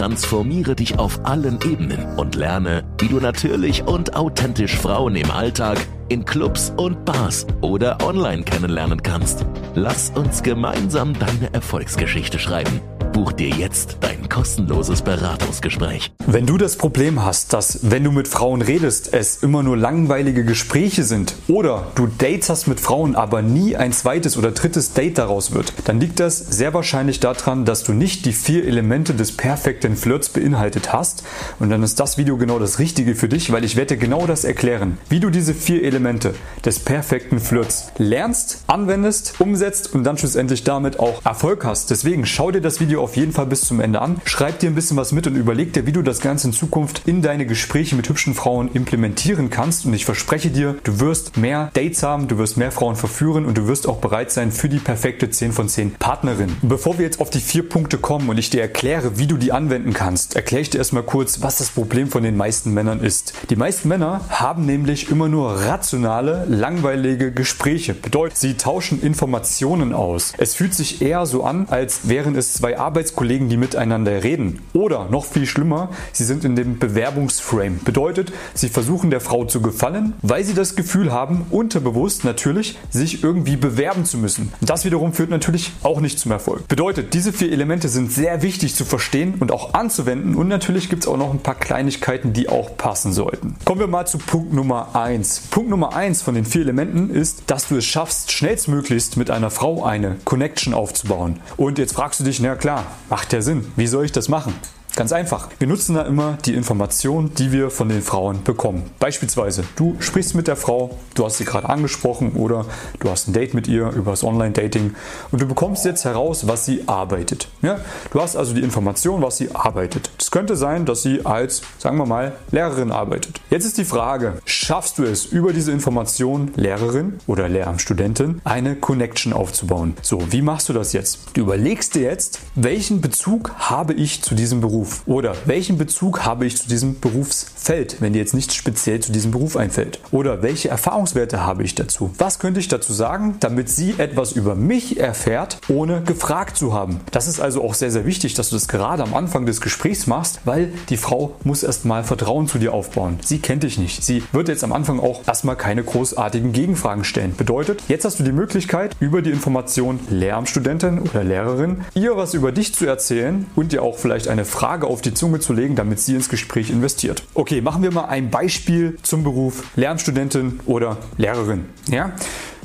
Transformiere dich auf allen Ebenen und lerne, wie du natürlich und authentisch Frauen im Alltag, in Clubs und Bars oder online kennenlernen kannst. Lass uns gemeinsam deine Erfolgsgeschichte schreiben. Buch dir jetzt dein kostenloses Beratungsgespräch. Wenn du das Problem hast, dass wenn du mit Frauen redest, es immer nur langweilige Gespräche sind oder du Dates hast mit Frauen, aber nie ein zweites oder drittes Date daraus wird, dann liegt das sehr wahrscheinlich daran, dass du nicht die vier Elemente des perfekten Flirts beinhaltet hast. Und dann ist das Video genau das Richtige für dich, weil ich werde dir genau das erklären, wie du diese vier Elemente des perfekten Flirts lernst, anwendest, umsetzt und dann schlussendlich damit auch Erfolg hast. Deswegen schau dir das Video auf jeden Fall bis zum Ende an. Schreib dir ein bisschen was mit und überleg dir, wie du das Ganze in Zukunft in deine Gespräche mit hübschen Frauen implementieren kannst. Und ich verspreche dir, du wirst mehr Dates haben, du wirst mehr Frauen verführen und du wirst auch bereit sein für die perfekte 10 von 10 Partnerin. Bevor wir jetzt auf die vier Punkte kommen und ich dir erkläre, wie du die anwenden kannst, erkläre ich dir erstmal kurz, was das Problem von den meisten Männern ist. Die meisten Männer haben nämlich immer nur rationale, langweilige Gespräche. Bedeutet, sie tauschen Informationen aus. Es fühlt sich eher so an, als wären es zwei Arbeitsplätze Arbeitskollegen, die miteinander reden. Oder noch viel schlimmer, sie sind in dem Bewerbungsframe. Bedeutet, sie versuchen der Frau zu gefallen, weil sie das Gefühl haben, unterbewusst natürlich, sich irgendwie bewerben zu müssen. Das wiederum führt natürlich auch nicht zum Erfolg. Bedeutet, diese vier Elemente sind sehr wichtig zu verstehen und auch anzuwenden und natürlich gibt es auch noch ein paar Kleinigkeiten, die auch passen sollten. Kommen wir mal zu Punkt Nummer 1. Punkt Nummer 1 von den vier Elementen ist, dass du es schaffst, schnellstmöglichst mit einer Frau eine Connection aufzubauen. Und jetzt fragst du dich, na klar, macht ja Sinn. Wie soll ich das machen? Ganz einfach. Wir nutzen da immer die Informationen, die wir von den Frauen bekommen. Beispielsweise, du sprichst mit der Frau, du hast sie gerade angesprochen oder du hast ein Date mit ihr über das Online-Dating und du bekommst jetzt heraus, was sie arbeitet. Ja? Du hast also die Information, was sie arbeitet. Es könnte sein, dass sie als, sagen wir mal, Lehrerin arbeitet. Jetzt ist die Frage, schaffst du es über diese Information, Lehrerin oder Lehramtsstudentin, eine Connection aufzubauen? So, wie machst du das jetzt? Du überlegst dir jetzt, welchen Bezug habe ich zu diesem Beruf? Beruf? Oder welchen Bezug habe ich zu diesem Berufsfeld, wenn dir jetzt nicht speziell zu diesem Beruf einfällt? Oder welche Erfahrungswerte habe ich dazu? Was könnte ich dazu sagen, damit sie etwas über mich erfährt, ohne gefragt zu haben? Das ist also auch sehr, sehr wichtig, dass du das gerade am Anfang des Gesprächs machst, weil die Frau muss erstmal Vertrauen zu dir aufbauen. Sie kennt dich nicht. Sie wird jetzt am Anfang auch erstmal keine großartigen Gegenfragen stellen. Bedeutet, jetzt hast du die Möglichkeit, über die Information Lehramtsstudentin oder Lehrerin ihr was über dich zu erzählen und dir auch vielleicht eine Frage Frage auf die Zunge zu legen, damit sie ins Gespräch investiert. Okay, machen wir mal ein Beispiel zum Beruf Lernstudentin oder Lehrerin. Ja?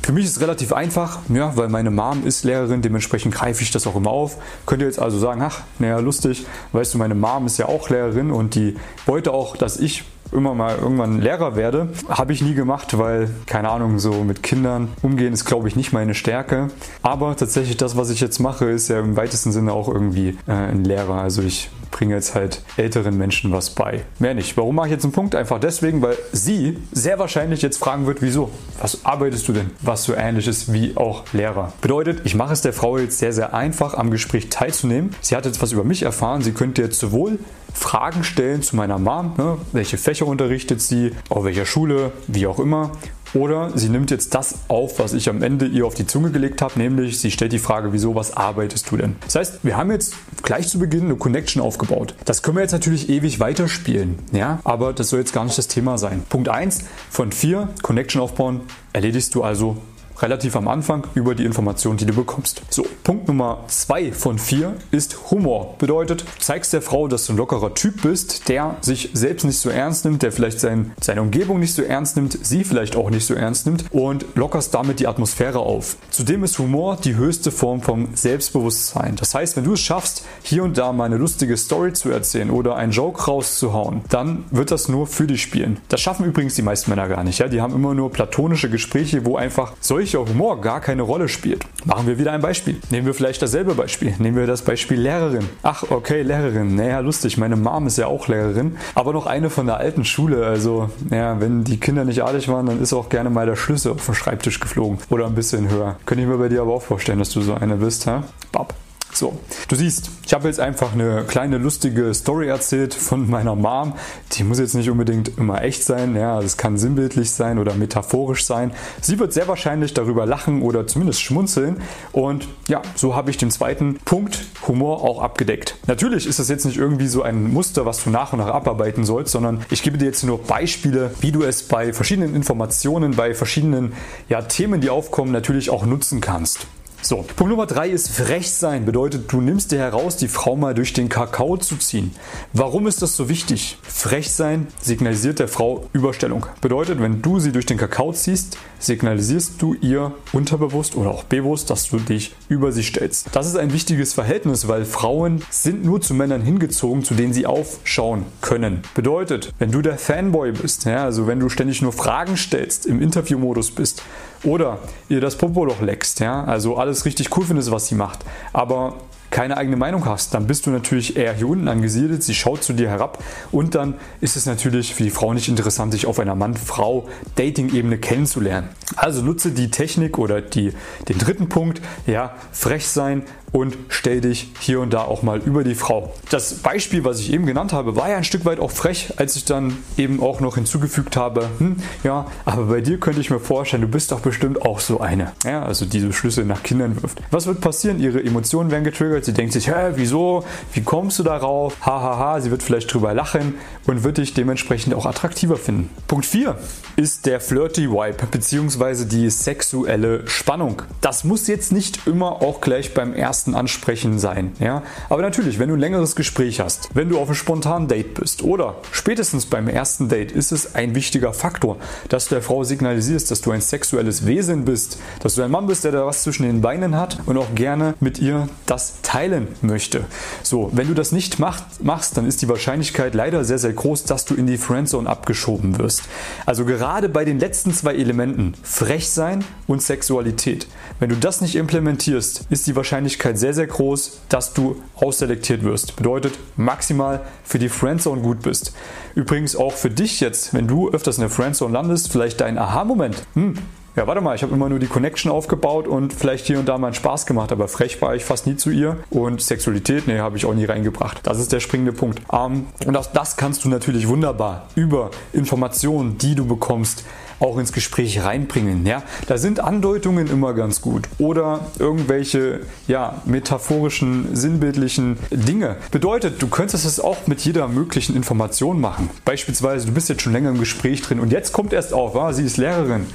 Für mich ist es relativ einfach, ja, weil meine Mom ist Lehrerin, dementsprechend greife ich das auch immer auf. Könnt ihr jetzt also sagen, ach, naja, lustig, weißt du, meine Mom ist ja auch Lehrerin und die wollte auch, dass ich immer mal irgendwann Lehrer werde. Habe ich nie gemacht, weil, keine Ahnung, so mit Kindern umgehen ist, glaube ich, nicht meine Stärke. Aber tatsächlich das, was ich jetzt mache, ist ja im weitesten Sinne auch irgendwie äh, ein Lehrer. Also ich bringe jetzt halt älteren Menschen was bei. Mehr nicht. Warum mache ich jetzt einen Punkt? Einfach deswegen, weil sie sehr wahrscheinlich jetzt fragen wird, wieso? Was arbeitest du denn? Was so ähnlich ist wie auch Lehrer. Bedeutet, ich mache es der Frau jetzt sehr, sehr einfach, am Gespräch teilzunehmen. Sie hat jetzt was über mich erfahren. Sie könnte jetzt sowohl Fragen stellen zu meiner Mom, ne? welche Fächer unterrichtet sie, auf welcher Schule, wie auch immer. Oder sie nimmt jetzt das auf, was ich am Ende ihr auf die Zunge gelegt habe, nämlich sie stellt die Frage, wieso, was arbeitest du denn? Das heißt, wir haben jetzt gleich zu Beginn eine Connection aufgebaut. Das können wir jetzt natürlich ewig weiterspielen, ja, aber das soll jetzt gar nicht das Thema sein. Punkt 1 von 4, Connection aufbauen, erledigst du also relativ am Anfang über die Informationen, die du bekommst. So, Punkt Nummer 2 von 4 ist Humor. Bedeutet, zeigst der Frau, dass du ein lockerer Typ bist, der sich selbst nicht so ernst nimmt, der vielleicht sein, seine Umgebung nicht so ernst nimmt, sie vielleicht auch nicht so ernst nimmt und lockerst damit die Atmosphäre auf. Zudem ist Humor die höchste Form vom Selbstbewusstsein. Das heißt, wenn du es schaffst, hier und da mal eine lustige Story zu erzählen oder einen Joke rauszuhauen, dann wird das nur für dich spielen. Das schaffen übrigens die meisten Männer gar nicht. Ja? Die haben immer nur platonische Gespräche, wo einfach solche welcher Humor gar keine Rolle spielt. Machen wir wieder ein Beispiel. Nehmen wir vielleicht dasselbe Beispiel. Nehmen wir das Beispiel Lehrerin. Ach, okay, Lehrerin. Naja, lustig. Meine Mom ist ja auch Lehrerin, aber noch eine von der alten Schule. Also, naja, wenn die Kinder nicht adelig waren, dann ist auch gerne mal der Schlüssel auf den Schreibtisch geflogen oder ein bisschen höher. Könnte ich mir bei dir aber auch vorstellen, dass du so eine bist, ha? Bab. So, du siehst, ich habe jetzt einfach eine kleine lustige Story erzählt von meiner Mom. Die muss jetzt nicht unbedingt immer echt sein, ja, es kann sinnbildlich sein oder metaphorisch sein. Sie wird sehr wahrscheinlich darüber lachen oder zumindest schmunzeln und ja, so habe ich den zweiten Punkt Humor auch abgedeckt. Natürlich ist das jetzt nicht irgendwie so ein Muster, was du nach und nach abarbeiten sollst, sondern ich gebe dir jetzt nur Beispiele, wie du es bei verschiedenen Informationen, bei verschiedenen ja, Themen, die aufkommen, natürlich auch nutzen kannst. So, Punkt Nummer drei ist frech sein. Bedeutet, du nimmst dir heraus, die Frau mal durch den Kakao zu ziehen. Warum ist das so wichtig? Frech sein signalisiert der Frau Überstellung. Bedeutet, wenn du sie durch den Kakao ziehst, signalisierst du ihr unterbewusst oder auch bewusst, dass du dich über sie stellst. Das ist ein wichtiges Verhältnis, weil Frauen sind nur zu Männern hingezogen, zu denen sie aufschauen können. Bedeutet, wenn du der Fanboy bist, ja, also wenn du ständig nur Fragen stellst, im Interviewmodus bist oder ihr das Popoloch leckst, ja, also alles richtig cool findest, was sie macht, aber keine eigene Meinung hast, dann bist du natürlich eher hier unten angesiedelt, sie schaut zu dir herab und dann ist es natürlich für die Frau nicht interessant, dich auf einer Mann-Frau-Dating-Ebene kennenzulernen. Also nutze die Technik oder die, den dritten Punkt, ja, frech sein, und stell dich hier und da auch mal über die Frau. Das Beispiel, was ich eben genannt habe, war ja ein Stück weit auch frech, als ich dann eben auch noch hinzugefügt habe, hm, ja, aber bei dir könnte ich mir vorstellen, du bist doch bestimmt auch so eine. Ja, also diese Schlüsse nach Kindern wirft. Was wird passieren? Ihre Emotionen werden getriggert. Sie denkt sich, hä, wieso? Wie kommst du darauf? Hahaha, ha, ha. sie wird vielleicht drüber lachen und wird dich dementsprechend auch attraktiver finden. Punkt 4 ist der Flirty Vibe bzw. die sexuelle Spannung. Das muss jetzt nicht immer auch gleich beim ersten ersten Ansprechen sein. Ja? Aber natürlich, wenn du ein längeres Gespräch hast, wenn du auf einem spontanen Date bist oder spätestens beim ersten Date ist es ein wichtiger Faktor, dass du der Frau signalisierst, dass du ein sexuelles Wesen bist, dass du ein Mann bist, der da was zwischen den Beinen hat und auch gerne mit ihr das teilen möchte. So, wenn du das nicht macht, machst, dann ist die Wahrscheinlichkeit leider sehr, sehr groß, dass du in die Friendzone abgeschoben wirst. Also gerade bei den letzten zwei Elementen, frech sein und Sexualität, wenn du das nicht implementierst, ist die Wahrscheinlichkeit Wahrscheinlichkeit sehr, sehr groß, dass du ausselektiert wirst. Bedeutet maximal für die Friendzone gut bist. Übrigens auch für dich jetzt, wenn du öfters in der Friendzone landest, vielleicht dein Aha-Moment. Hm, ja, warte mal, ich habe immer nur die Connection aufgebaut und vielleicht hier und da mal einen Spaß gemacht, aber frech war ich fast nie zu ihr und Sexualität, nee, habe ich auch nie reingebracht. Das ist der springende Punkt. Ähm, und auch das kannst du natürlich wunderbar über Informationen, die du bekommst, auch ins Gespräch reinbringen. Ja? Da sind Andeutungen immer ganz gut oder irgendwelche ja, metaphorischen, sinnbildlichen Dinge. Bedeutet, du könntest es auch mit jeder möglichen Information machen. Beispielsweise, du bist jetzt schon länger im Gespräch drin und jetzt kommt erst auf, ah, sie ist Lehrerin.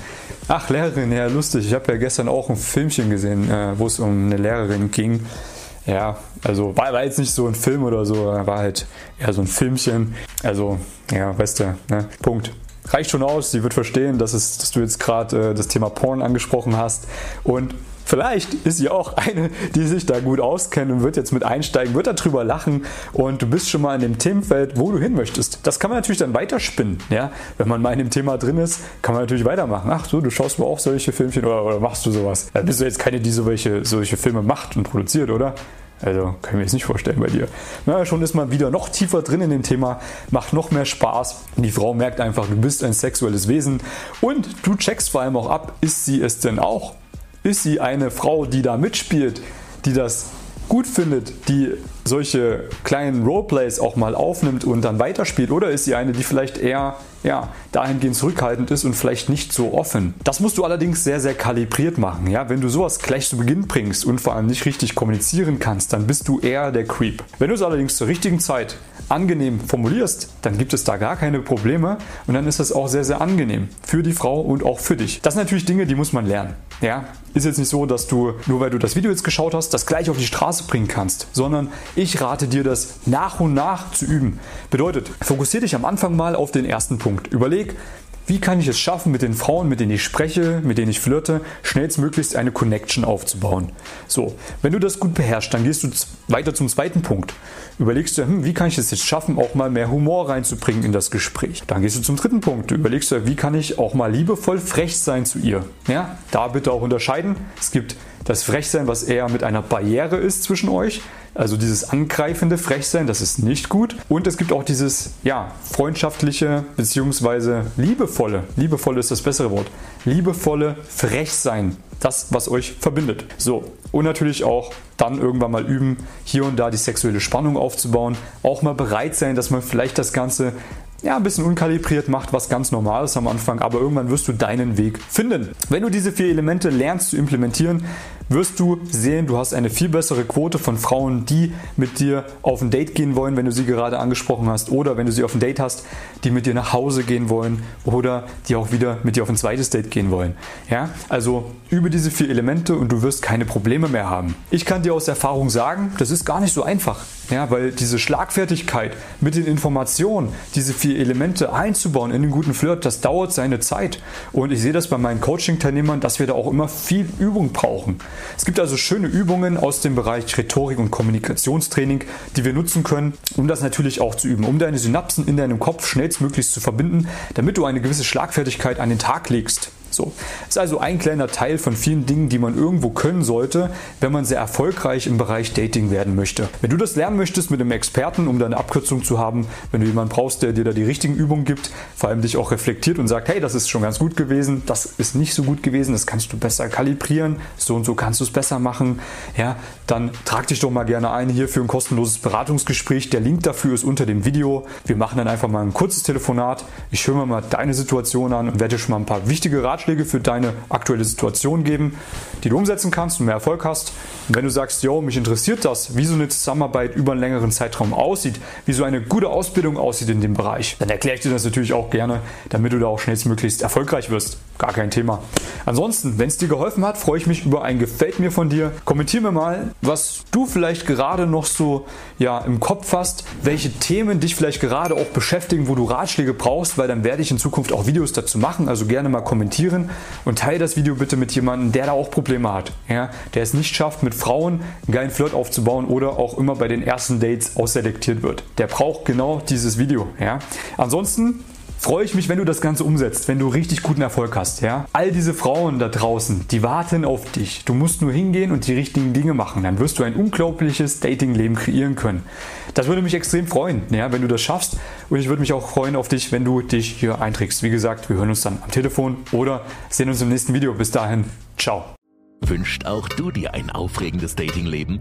Ach, Lehrerin, ja, lustig. Ich habe ja gestern auch ein Filmchen gesehen, äh, wo es um eine Lehrerin ging. Ja, also war, war, jetzt nicht so ein Film oder so, war halt eher so ein Filmchen. Also, ja, weißt du, ne? Punkt reicht schon aus. Sie wird verstehen, dass, es, dass du jetzt gerade äh, das Thema Porn angesprochen hast. Und Vielleicht ist sie auch eine, die sich da gut auskennt und wird jetzt mit einsteigen, wird darüber lachen und du bist schon mal in dem Themenfeld, wo du hin möchtest. Das kann man natürlich dann weiterspinnen. Ja? Wenn man mal in dem Thema drin ist, kann man natürlich weitermachen. Ach so, du schaust mal auch solche Filmchen oder, oder machst du sowas. Da bist du jetzt keine, die solche, solche Filme macht und produziert, oder? Also kann ich mir jetzt nicht vorstellen bei dir. Na, schon ist man wieder noch tiefer drin in dem Thema, macht noch mehr Spaß. Die Frau merkt einfach, du bist ein sexuelles Wesen und du checkst vor allem auch ab, ist sie es denn auch? Ist sie eine Frau, die da mitspielt, die das gut findet, die solche kleinen Roleplays auch mal aufnimmt und dann weiterspielt? Oder ist sie eine, die vielleicht eher ja, dahingehend zurückhaltend ist und vielleicht nicht so offen? Das musst du allerdings sehr, sehr kalibriert machen. Ja? Wenn du sowas gleich zu Beginn bringst und vor allem nicht richtig kommunizieren kannst, dann bist du eher der Creep. Wenn du es allerdings zur richtigen Zeit angenehm formulierst, dann gibt es da gar keine Probleme und dann ist das auch sehr, sehr angenehm für die Frau und auch für dich. Das sind natürlich Dinge, die muss man lernen. Ja, ist jetzt nicht so, dass du, nur weil du das Video jetzt geschaut hast, das gleich auf die Straße bringen kannst, sondern ich rate dir, das nach und nach zu üben. Bedeutet, fokussiere dich am Anfang mal auf den ersten Punkt. Überleg, wie kann ich es schaffen, mit den Frauen, mit denen ich spreche, mit denen ich flirte, schnellstmöglichst eine Connection aufzubauen? So, wenn du das gut beherrschst, dann gehst du weiter zum zweiten Punkt. Überlegst du, hm, wie kann ich es jetzt schaffen, auch mal mehr Humor reinzubringen in das Gespräch? Dann gehst du zum dritten Punkt. Du überlegst du, wie kann ich auch mal liebevoll frech sein zu ihr? Ja, da bitte auch unterscheiden. Es gibt Das Frechsein, was eher mit einer Barriere ist zwischen euch. Also dieses angreifende Frechsein, das ist nicht gut. Und es gibt auch dieses, ja, freundschaftliche bzw. liebevolle, liebevolle ist das bessere Wort, liebevolle Frechsein. Das, was euch verbindet. So, und natürlich auch dann irgendwann mal üben, hier und da die sexuelle Spannung aufzubauen. Auch mal bereit sein, dass man vielleicht das Ganze ja, ein bisschen unkalibriert macht, was ganz normal ist am Anfang, aber irgendwann wirst du deinen Weg finden. Wenn du diese vier Elemente lernst zu implementieren, wirst du sehen, du hast eine viel bessere Quote von Frauen, die mit dir auf ein Date gehen wollen, wenn du sie gerade angesprochen hast, oder wenn du sie auf ein Date hast, die mit dir nach Hause gehen wollen oder die auch wieder mit dir auf ein zweites Date gehen wollen. Ja, also übe diese vier Elemente und du wirst keine Probleme mehr haben. Ich kann dir aus Erfahrung sagen, das ist gar nicht so einfach. Ja, weil diese Schlagfertigkeit mit den Informationen, diese vier Elemente einzubauen in den guten Flirt, das dauert seine Zeit. Und ich sehe das bei meinen Coaching-Teilnehmern, dass wir da auch immer viel Übung brauchen. Es gibt also schöne Übungen aus dem Bereich Rhetorik und Kommunikationstraining, die wir nutzen können, um das natürlich auch zu üben, um deine Synapsen in deinem Kopf schnellstmöglichst zu verbinden, damit du eine gewisse Schlagfertigkeit an den Tag legst. So. Ist also ein kleiner Teil von vielen Dingen, die man irgendwo können sollte, wenn man sehr erfolgreich im Bereich Dating werden möchte. Wenn du das lernen möchtest mit einem Experten, um da eine Abkürzung zu haben, wenn du jemanden brauchst, der dir da die richtigen Übungen gibt, vor allem dich auch reflektiert und sagt, hey, das ist schon ganz gut gewesen, das ist nicht so gut gewesen, das kannst du besser kalibrieren, so und so kannst du es besser machen, ja, dann trag dich doch mal gerne ein hier für ein kostenloses Beratungsgespräch. Der Link dafür ist unter dem Video. Wir machen dann einfach mal ein kurzes Telefonat. Ich höre mir mal deine Situation an und werde dir schon mal ein paar wichtige Ratschläge Ratschläge für deine aktuelle Situation geben, die du umsetzen kannst und mehr Erfolg hast. Und wenn du sagst, yo, mich interessiert das, wie so eine Zusammenarbeit über einen längeren Zeitraum aussieht, wie so eine gute Ausbildung aussieht in dem Bereich, dann erkläre ich dir das natürlich auch gerne, damit du da auch schnellstmöglichst erfolgreich wirst. Gar kein Thema. Ansonsten, wenn es dir geholfen hat, freue ich mich über ein Gefällt mir von dir. Kommentier mir mal, was du vielleicht gerade noch so ja, im Kopf hast, welche Themen dich vielleicht gerade auch beschäftigen, wo du Ratschläge brauchst, weil dann werde ich in Zukunft auch Videos dazu machen. Also gerne mal kommentieren und teile das Video bitte mit jemandem, der da auch Probleme hat. Ja, der es nicht schafft, mit Frauen einen geilen Flirt aufzubauen oder auch immer bei den ersten Dates ausselektiert wird. Der braucht genau dieses Video. Ja. Ansonsten freue ich mich, wenn du das Ganze umsetzt, wenn du richtig guten Erfolg hast. Ja? All diese Frauen da draußen, die warten auf dich. Du musst nur hingehen und die richtigen Dinge machen. Dann wirst du ein unglaubliches Datingleben kreieren können. Das würde mich extrem freuen, ja, wenn du das schaffst. Und ich würde mich auch freuen auf dich, wenn du dich hier einträgst. Wie gesagt, wir hören uns dann am Telefon oder sehen uns im nächsten Video. Bis dahin, ciao. Wünscht auch du dir ein aufregendes Datingleben?